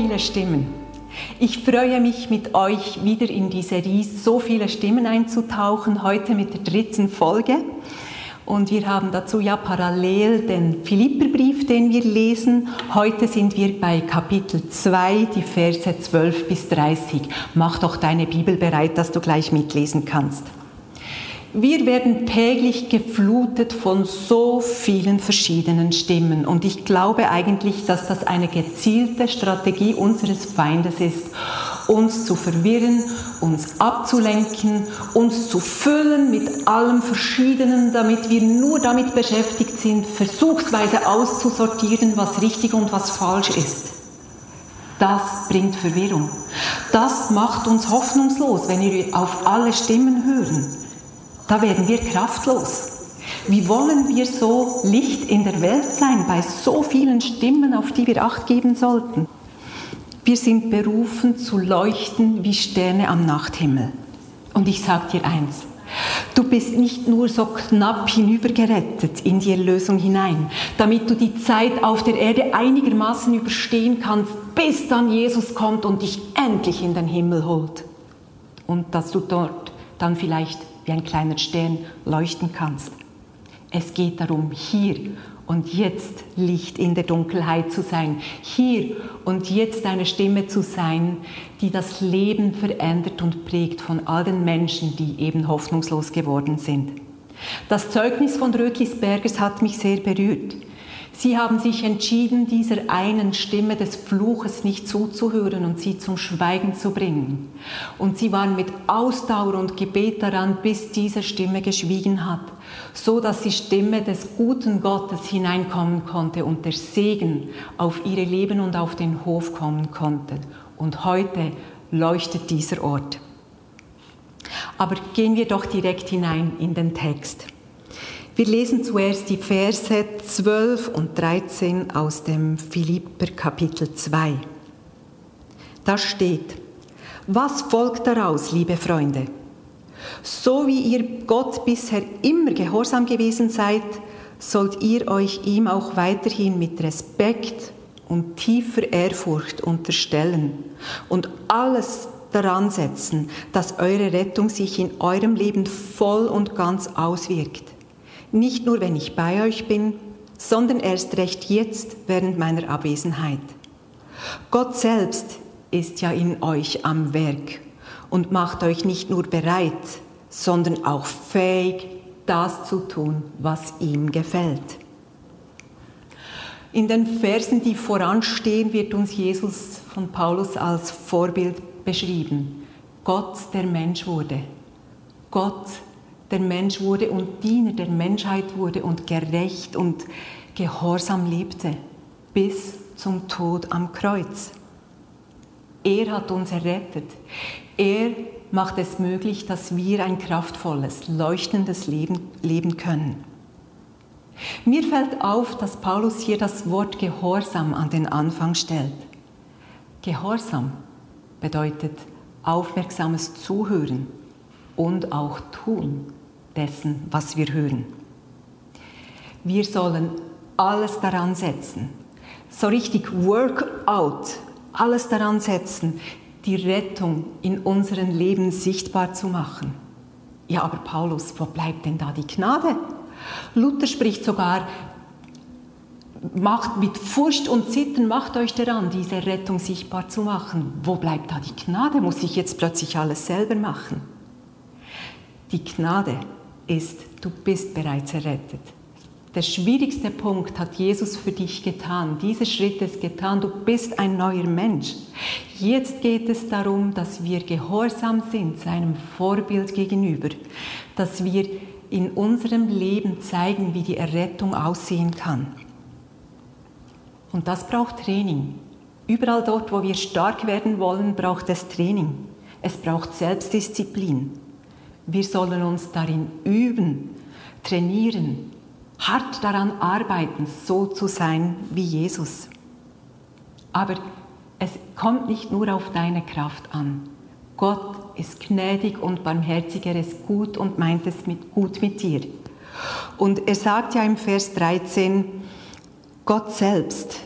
Viele Stimmen. Ich freue mich mit euch wieder in die Serie So viele Stimmen einzutauchen, heute mit der dritten Folge. Und wir haben dazu ja parallel den Philipperbrief, den wir lesen. Heute sind wir bei Kapitel 2, die Verse 12 bis 30. Mach doch deine Bibel bereit, dass du gleich mitlesen kannst. Wir werden täglich geflutet von so vielen verschiedenen Stimmen und ich glaube eigentlich, dass das eine gezielte Strategie unseres Feindes ist, uns zu verwirren, uns abzulenken, uns zu füllen mit allem Verschiedenen, damit wir nur damit beschäftigt sind, versuchsweise auszusortieren, was richtig und was falsch ist. Das bringt Verwirrung. Das macht uns hoffnungslos, wenn wir auf alle Stimmen hören. Da werden wir kraftlos. Wie wollen wir so Licht in der Welt sein bei so vielen Stimmen, auf die wir acht geben sollten? Wir sind berufen zu leuchten wie Sterne am Nachthimmel. Und ich sage dir eins, du bist nicht nur so knapp hinübergerettet in die Erlösung hinein, damit du die Zeit auf der Erde einigermaßen überstehen kannst, bis dann Jesus kommt und dich endlich in den Himmel holt. Und dass du dort dann vielleicht wie ein kleiner Stern leuchten kannst. Es geht darum, hier und jetzt Licht in der Dunkelheit zu sein, hier und jetzt eine Stimme zu sein, die das Leben verändert und prägt von all den Menschen, die eben hoffnungslos geworden sind. Das Zeugnis von Rötlisbergers hat mich sehr berührt. Sie haben sich entschieden, dieser einen Stimme des Fluches nicht zuzuhören und sie zum Schweigen zu bringen. Und sie waren mit Ausdauer und Gebet daran, bis diese Stimme geschwiegen hat, so dass die Stimme des guten Gottes hineinkommen konnte und der Segen auf ihre Leben und auf den Hof kommen konnte. Und heute leuchtet dieser Ort. Aber gehen wir doch direkt hinein in den Text. Wir lesen zuerst die Verse 12 und 13 aus dem Philipper Kapitel 2. Da steht, was folgt daraus, liebe Freunde? So wie ihr Gott bisher immer gehorsam gewesen seid, sollt ihr euch ihm auch weiterhin mit Respekt und tiefer Ehrfurcht unterstellen und alles daran setzen, dass eure Rettung sich in eurem Leben voll und ganz auswirkt nicht nur wenn ich bei euch bin, sondern erst recht jetzt während meiner Abwesenheit. Gott selbst ist ja in euch am Werk und macht euch nicht nur bereit, sondern auch fähig, das zu tun, was ihm gefällt. In den Versen, die voranstehen, wird uns Jesus von Paulus als Vorbild beschrieben. Gott, der Mensch wurde. Gott, der Mensch wurde und Diener der Menschheit wurde und gerecht und gehorsam lebte bis zum Tod am Kreuz. Er hat uns errettet. Er macht es möglich, dass wir ein kraftvolles, leuchtendes Leben leben können. Mir fällt auf, dass Paulus hier das Wort Gehorsam an den Anfang stellt. Gehorsam bedeutet aufmerksames Zuhören und auch Tun dessen, was wir hören. Wir sollen alles daran setzen, so richtig Workout, alles daran setzen, die Rettung in unserem Leben sichtbar zu machen. Ja, aber Paulus, wo bleibt denn da die Gnade? Luther spricht sogar, macht mit Furcht und Zittern, macht euch daran, diese Rettung sichtbar zu machen. Wo bleibt da die Gnade? Muss ich jetzt plötzlich alles selber machen? Die Gnade ist, du bist bereits errettet. Der schwierigste Punkt hat Jesus für dich getan. Dieser Schritt ist getan. Du bist ein neuer Mensch. Jetzt geht es darum, dass wir gehorsam sind seinem Vorbild gegenüber, dass wir in unserem Leben zeigen, wie die Errettung aussehen kann. Und das braucht Training, Überall dort, wo wir stark werden wollen, braucht es Training. Es braucht Selbstdisziplin. Wir sollen uns darin üben, trainieren, hart daran arbeiten, so zu sein wie Jesus. Aber es kommt nicht nur auf deine Kraft an. Gott ist gnädig und barmherzig, er ist gut und meint es mit, gut mit dir. Und er sagt ja im Vers 13, Gott selbst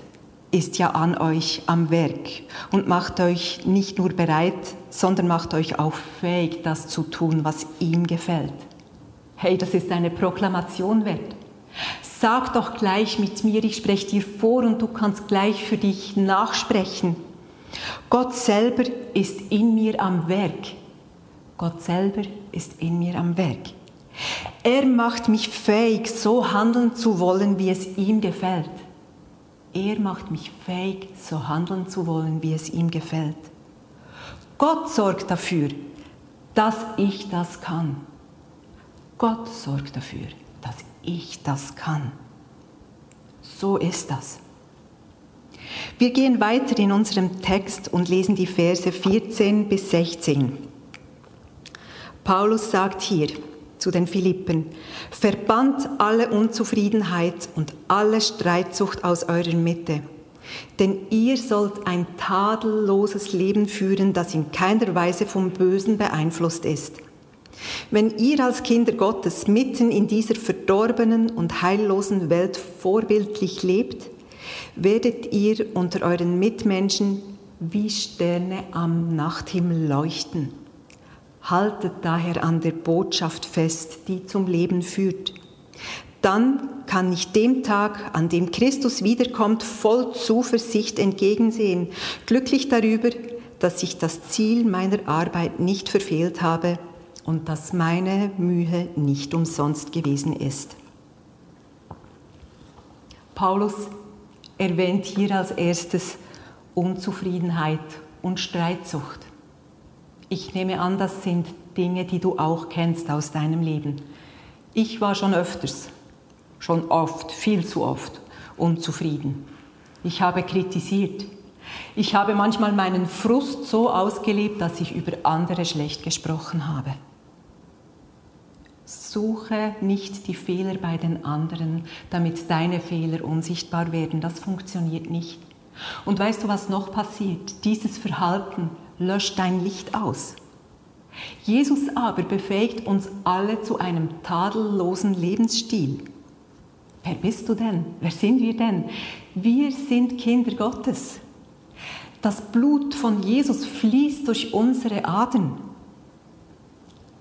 ist ja an euch am Werk und macht euch nicht nur bereit, sondern macht euch auch fähig, das zu tun, was ihm gefällt. Hey, das ist eine Proklamation wert. Sag doch gleich mit mir, ich spreche dir vor und du kannst gleich für dich nachsprechen. Gott selber ist in mir am Werk. Gott selber ist in mir am Werk. Er macht mich fähig, so handeln zu wollen, wie es ihm gefällt. Er macht mich fähig, so handeln zu wollen, wie es ihm gefällt. Gott sorgt dafür, dass ich das kann. Gott sorgt dafür, dass ich das kann. So ist das. Wir gehen weiter in unserem Text und lesen die Verse 14 bis 16. Paulus sagt hier, zu den Philippen, verbannt alle Unzufriedenheit und alle Streitsucht aus eurer Mitte. Denn ihr sollt ein tadelloses Leben führen, das in keiner Weise vom Bösen beeinflusst ist. Wenn ihr als Kinder Gottes mitten in dieser verdorbenen und heillosen Welt vorbildlich lebt, werdet ihr unter euren Mitmenschen wie Sterne am Nachthimmel leuchten. Haltet daher an der Botschaft fest, die zum Leben führt. Dann kann ich dem Tag, an dem Christus wiederkommt, voll Zuversicht entgegensehen, glücklich darüber, dass ich das Ziel meiner Arbeit nicht verfehlt habe und dass meine Mühe nicht umsonst gewesen ist. Paulus erwähnt hier als erstes Unzufriedenheit und Streitsucht. Ich nehme an, das sind Dinge, die du auch kennst aus deinem Leben. Ich war schon öfters, schon oft, viel zu oft unzufrieden. Ich habe kritisiert. Ich habe manchmal meinen Frust so ausgelebt, dass ich über andere schlecht gesprochen habe. Suche nicht die Fehler bei den anderen, damit deine Fehler unsichtbar werden. Das funktioniert nicht. Und weißt du, was noch passiert? Dieses Verhalten löscht dein Licht aus. Jesus aber befähigt uns alle zu einem tadellosen Lebensstil. Wer bist du denn? Wer sind wir denn? Wir sind Kinder Gottes. Das Blut von Jesus fließt durch unsere Adern.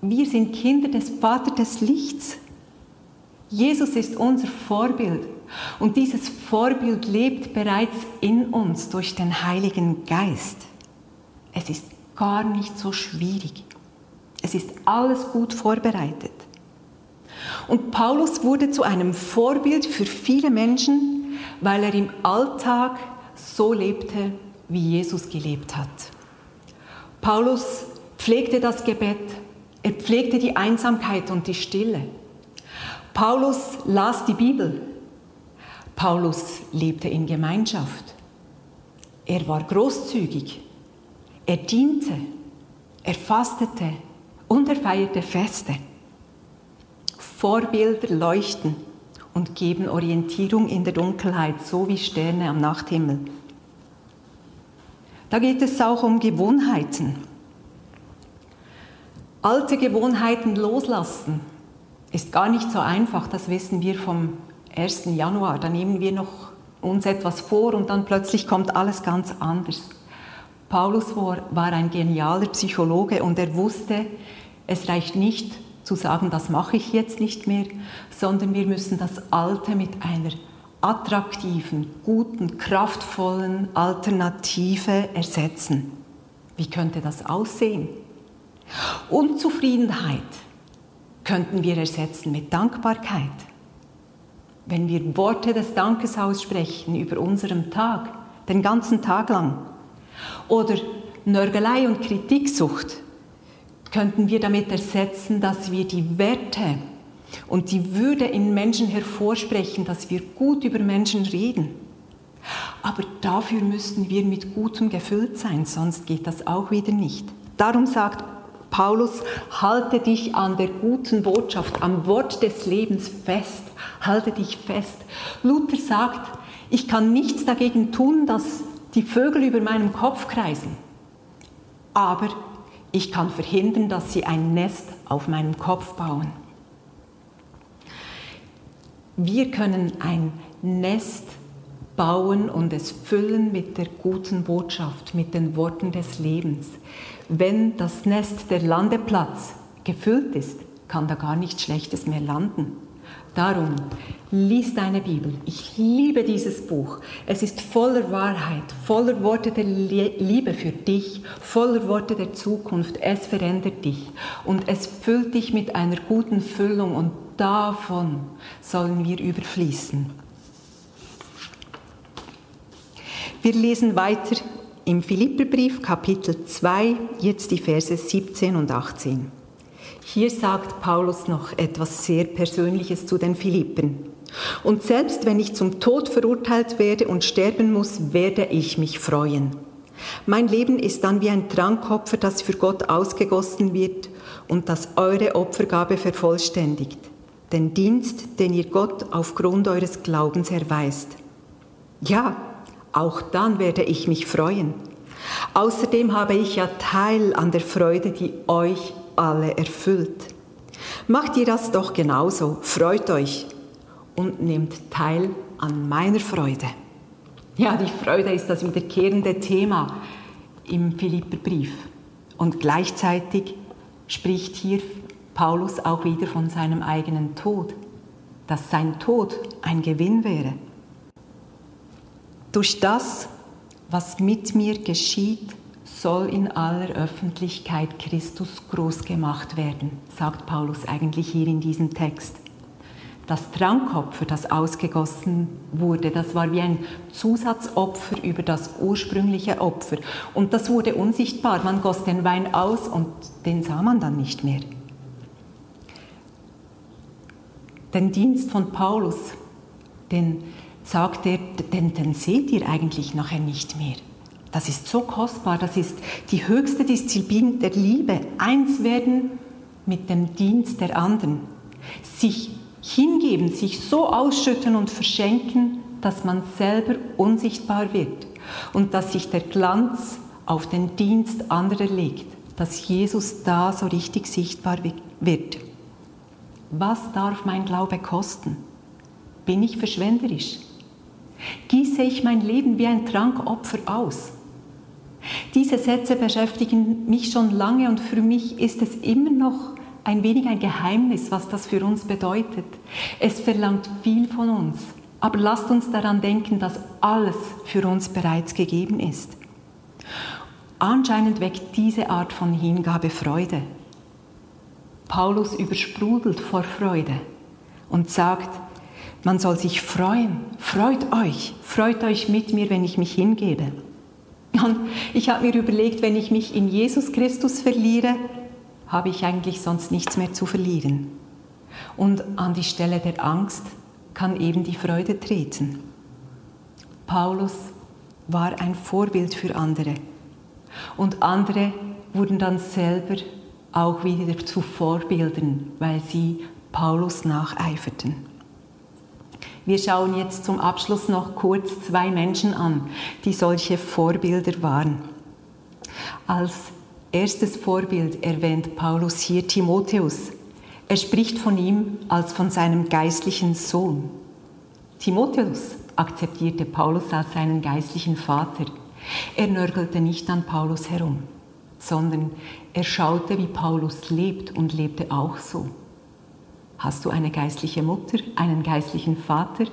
Wir sind Kinder des Vaters des Lichts. Jesus ist unser Vorbild und dieses Vorbild lebt bereits in uns durch den Heiligen Geist. Es ist gar nicht so schwierig. Es ist alles gut vorbereitet. Und Paulus wurde zu einem Vorbild für viele Menschen, weil er im Alltag so lebte, wie Jesus gelebt hat. Paulus pflegte das Gebet, er pflegte die Einsamkeit und die Stille. Paulus las die Bibel. Paulus lebte in Gemeinschaft. Er war großzügig. Er diente, er fastete und er feierte Feste. Vorbilder leuchten und geben Orientierung in der Dunkelheit, so wie Sterne am Nachthimmel. Da geht es auch um Gewohnheiten. Alte Gewohnheiten loslassen ist gar nicht so einfach, das wissen wir vom 1. Januar. Da nehmen wir noch uns etwas vor und dann plötzlich kommt alles ganz anders. Paulus war ein genialer Psychologe und er wusste, es reicht nicht zu sagen, das mache ich jetzt nicht mehr, sondern wir müssen das Alte mit einer attraktiven, guten, kraftvollen Alternative ersetzen. Wie könnte das aussehen? Unzufriedenheit könnten wir ersetzen mit Dankbarkeit. Wenn wir Worte des Dankes aussprechen über unserem Tag, den ganzen Tag lang, oder Nörgelei und Kritiksucht könnten wir damit ersetzen, dass wir die Werte und die Würde in Menschen hervorsprechen, dass wir gut über Menschen reden. Aber dafür müssen wir mit Gutem gefüllt sein, sonst geht das auch wieder nicht. Darum sagt Paulus, halte dich an der guten Botschaft, am Wort des Lebens fest, halte dich fest. Luther sagt, ich kann nichts dagegen tun, dass die Vögel über meinem Kopf kreisen, aber ich kann verhindern, dass sie ein Nest auf meinem Kopf bauen. Wir können ein Nest bauen und es füllen mit der guten Botschaft, mit den Worten des Lebens. Wenn das Nest, der Landeplatz, gefüllt ist, kann da gar nichts Schlechtes mehr landen. Darum, lies deine Bibel. Ich liebe dieses Buch. Es ist voller Wahrheit, voller Worte der Liebe für dich, voller Worte der Zukunft. Es verändert dich und es füllt dich mit einer guten Füllung und davon sollen wir überfließen. Wir lesen weiter im Philipperbrief Kapitel 2, jetzt die Verse 17 und 18. Hier sagt Paulus noch etwas sehr Persönliches zu den Philippen. Und selbst wenn ich zum Tod verurteilt werde und sterben muss, werde ich mich freuen. Mein Leben ist dann wie ein Trankopfer, das für Gott ausgegossen wird und das eure Opfergabe vervollständigt. Den Dienst, den ihr Gott aufgrund eures Glaubens erweist. Ja, auch dann werde ich mich freuen. Außerdem habe ich ja Teil an der Freude, die euch alle erfüllt. Macht ihr das doch genauso, freut euch und nehmt teil an meiner Freude. Ja, die Freude ist das wiederkehrende Thema im Philipperbrief. Und gleichzeitig spricht hier Paulus auch wieder von seinem eigenen Tod, dass sein Tod ein Gewinn wäre. Durch das, was mit mir geschieht, soll in aller Öffentlichkeit Christus groß gemacht werden, sagt Paulus eigentlich hier in diesem Text. Das Trankopfer, das ausgegossen wurde, das war wie ein Zusatzopfer über das ursprüngliche Opfer. Und das wurde unsichtbar. Man goss den Wein aus und den sah man dann nicht mehr. Den Dienst von Paulus, den sagt er, den, den seht ihr eigentlich nachher nicht mehr. Das ist so kostbar, das ist die höchste Disziplin der Liebe. Eins werden mit dem Dienst der anderen. Sich hingeben, sich so ausschütten und verschenken, dass man selber unsichtbar wird und dass sich der Glanz auf den Dienst anderer legt, dass Jesus da so richtig sichtbar wird. Was darf mein Glaube kosten? Bin ich verschwenderisch? Gieße ich mein Leben wie ein Trankopfer aus? Diese Sätze beschäftigen mich schon lange und für mich ist es immer noch ein wenig ein Geheimnis, was das für uns bedeutet. Es verlangt viel von uns, aber lasst uns daran denken, dass alles für uns bereits gegeben ist. Anscheinend weckt diese Art von Hingabe Freude. Paulus übersprudelt vor Freude und sagt, man soll sich freuen, freut euch, freut euch mit mir, wenn ich mich hingebe. Und ich habe mir überlegt, wenn ich mich in Jesus Christus verliere, habe ich eigentlich sonst nichts mehr zu verlieren. Und an die Stelle der Angst kann eben die Freude treten. Paulus war ein Vorbild für andere. Und andere wurden dann selber auch wieder zu Vorbildern, weil sie Paulus nacheiferten. Wir schauen jetzt zum Abschluss noch kurz zwei Menschen an, die solche Vorbilder waren. Als erstes Vorbild erwähnt Paulus hier Timotheus. Er spricht von ihm als von seinem geistlichen Sohn. Timotheus akzeptierte Paulus als seinen geistlichen Vater. Er nörgelte nicht an Paulus herum, sondern er schaute, wie Paulus lebt und lebte auch so. Hast du eine geistliche Mutter, einen geistlichen Vater?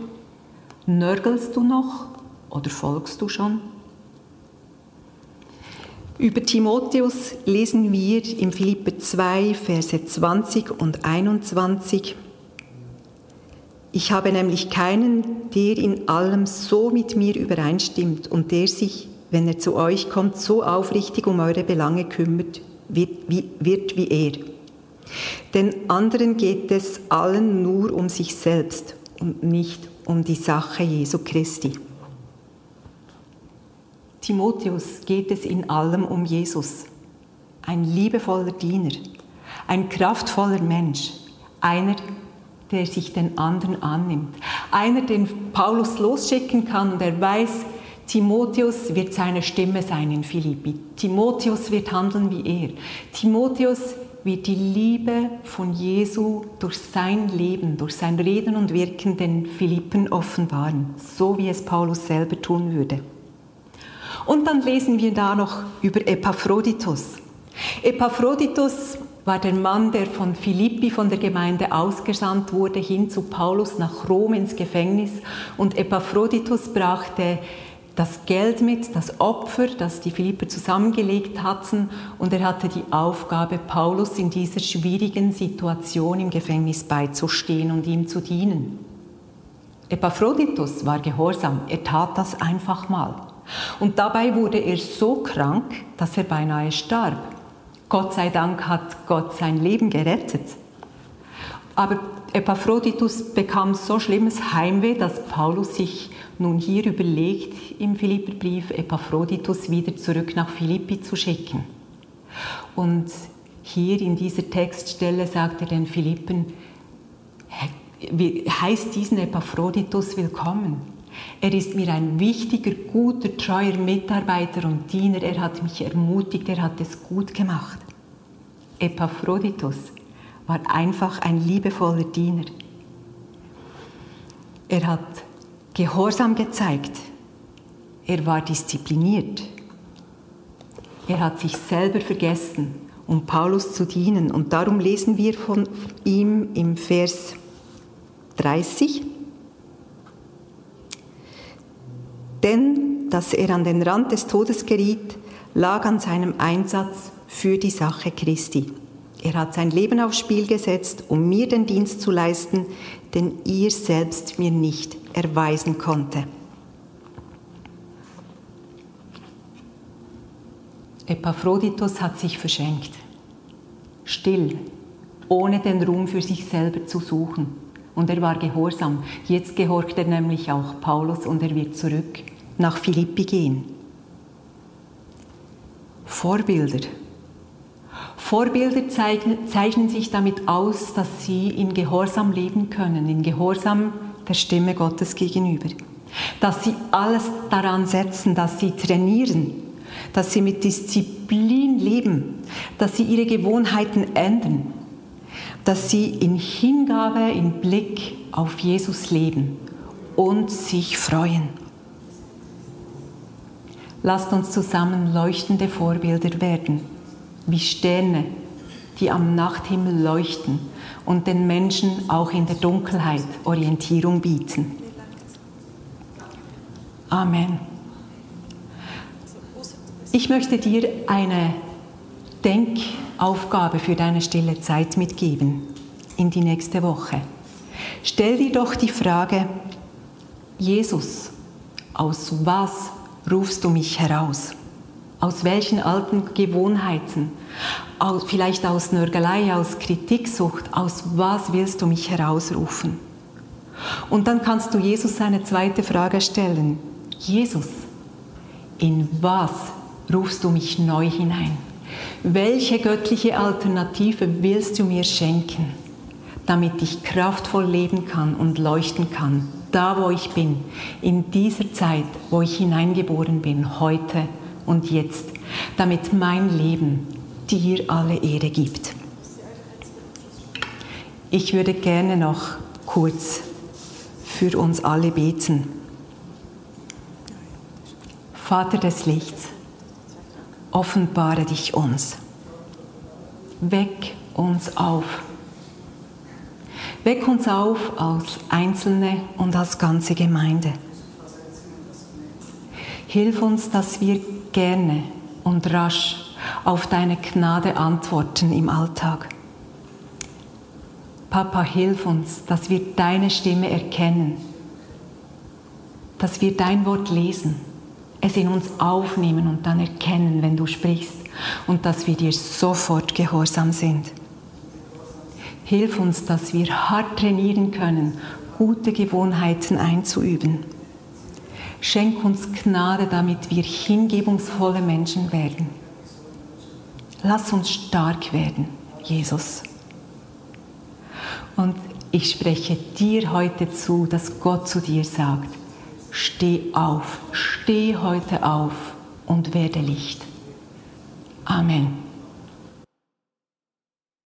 Nörgelst du noch oder folgst du schon? Über Timotheus lesen wir im Philippe 2, Verse 20 und 21. Ich habe nämlich keinen, der in allem so mit mir übereinstimmt und der sich, wenn er zu euch kommt, so aufrichtig um eure Belange kümmert, wird wie, wird wie er. Den anderen geht es allen nur um sich selbst und nicht um die Sache Jesu Christi. Timotheus geht es in allem um Jesus. Ein liebevoller Diener, ein kraftvoller Mensch, einer, der sich den anderen annimmt, einer, den Paulus losschicken kann und er weiß, Timotheus wird seine Stimme sein in Philippi. Timotheus wird handeln wie er. Timotheus wird die Liebe von Jesu durch sein Leben, durch sein Reden und Wirken den Philippen offenbaren, so wie es Paulus selber tun würde. Und dann lesen wir da noch über Epaphroditus. Epaphroditus war der Mann, der von Philippi, von der Gemeinde ausgesandt wurde, hin zu Paulus nach Rom ins Gefängnis. Und Epaphroditus brachte das Geld mit, das Opfer, das die Philipper zusammengelegt hatten, und er hatte die Aufgabe, Paulus in dieser schwierigen Situation im Gefängnis beizustehen und ihm zu dienen. Epaphroditus war gehorsam, er tat das einfach mal. Und dabei wurde er so krank, dass er beinahe starb. Gott sei Dank hat Gott sein Leben gerettet. Aber Epaphroditus bekam so schlimmes Heimweh, dass Paulus sich nun hier überlegt, im Philipperbrief Epaphroditus wieder zurück nach Philippi zu schicken. Und hier in dieser Textstelle sagt er den Philippen, heißt diesen Epaphroditus willkommen. Er ist mir ein wichtiger, guter, treuer Mitarbeiter und Diener. Er hat mich ermutigt, er hat es gut gemacht. Epaphroditus war einfach ein liebevoller Diener. Er hat Gehorsam gezeigt. Er war diszipliniert. Er hat sich selber vergessen, um Paulus zu dienen. Und darum lesen wir von ihm im Vers 30. Denn dass er an den Rand des Todes geriet, lag an seinem Einsatz für die Sache Christi. Er hat sein Leben aufs Spiel gesetzt, um mir den Dienst zu leisten, den ihr selbst mir nicht erweisen konnte. Epaphroditus hat sich verschenkt, still, ohne den Ruhm für sich selber zu suchen. Und er war gehorsam. Jetzt gehorcht er nämlich auch Paulus und er wird zurück nach Philippi gehen. Vorbilder Vorbilder zeichnen sich damit aus, dass sie in Gehorsam leben können, in Gehorsam der Stimme Gottes gegenüber. Dass sie alles daran setzen, dass sie trainieren, dass sie mit Disziplin leben, dass sie ihre Gewohnheiten ändern, dass sie in Hingabe, in Blick auf Jesus leben und sich freuen. Lasst uns zusammen leuchtende Vorbilder werden wie Sterne, die am Nachthimmel leuchten und den Menschen auch in der Dunkelheit Orientierung bieten. Amen. Ich möchte dir eine Denkaufgabe für deine stille Zeit mitgeben in die nächste Woche. Stell dir doch die Frage, Jesus, aus was rufst du mich heraus? Aus welchen alten Gewohnheiten? Aus, vielleicht aus Nörgelei, aus Kritiksucht? Aus was willst du mich herausrufen? Und dann kannst du Jesus eine zweite Frage stellen. Jesus, in was rufst du mich neu hinein? Welche göttliche Alternative willst du mir schenken, damit ich kraftvoll leben kann und leuchten kann, da wo ich bin, in dieser Zeit, wo ich hineingeboren bin, heute und jetzt, damit mein Leben dir alle Ehre gibt. Ich würde gerne noch kurz für uns alle beten. Vater des Lichts, offenbare dich uns. Weck uns auf. Weck uns auf als Einzelne und als ganze Gemeinde. Hilf uns, dass wir gerne und rasch auf deine Gnade antworten im Alltag. Papa, hilf uns, dass wir deine Stimme erkennen, dass wir dein Wort lesen, es in uns aufnehmen und dann erkennen, wenn du sprichst und dass wir dir sofort gehorsam sind. Hilf uns, dass wir hart trainieren können, gute Gewohnheiten einzuüben Schenk uns Gnade, damit wir hingebungsvolle Menschen werden. Lass uns stark werden, Jesus. Und ich spreche dir heute zu, dass Gott zu dir sagt, steh auf, steh heute auf und werde Licht. Amen.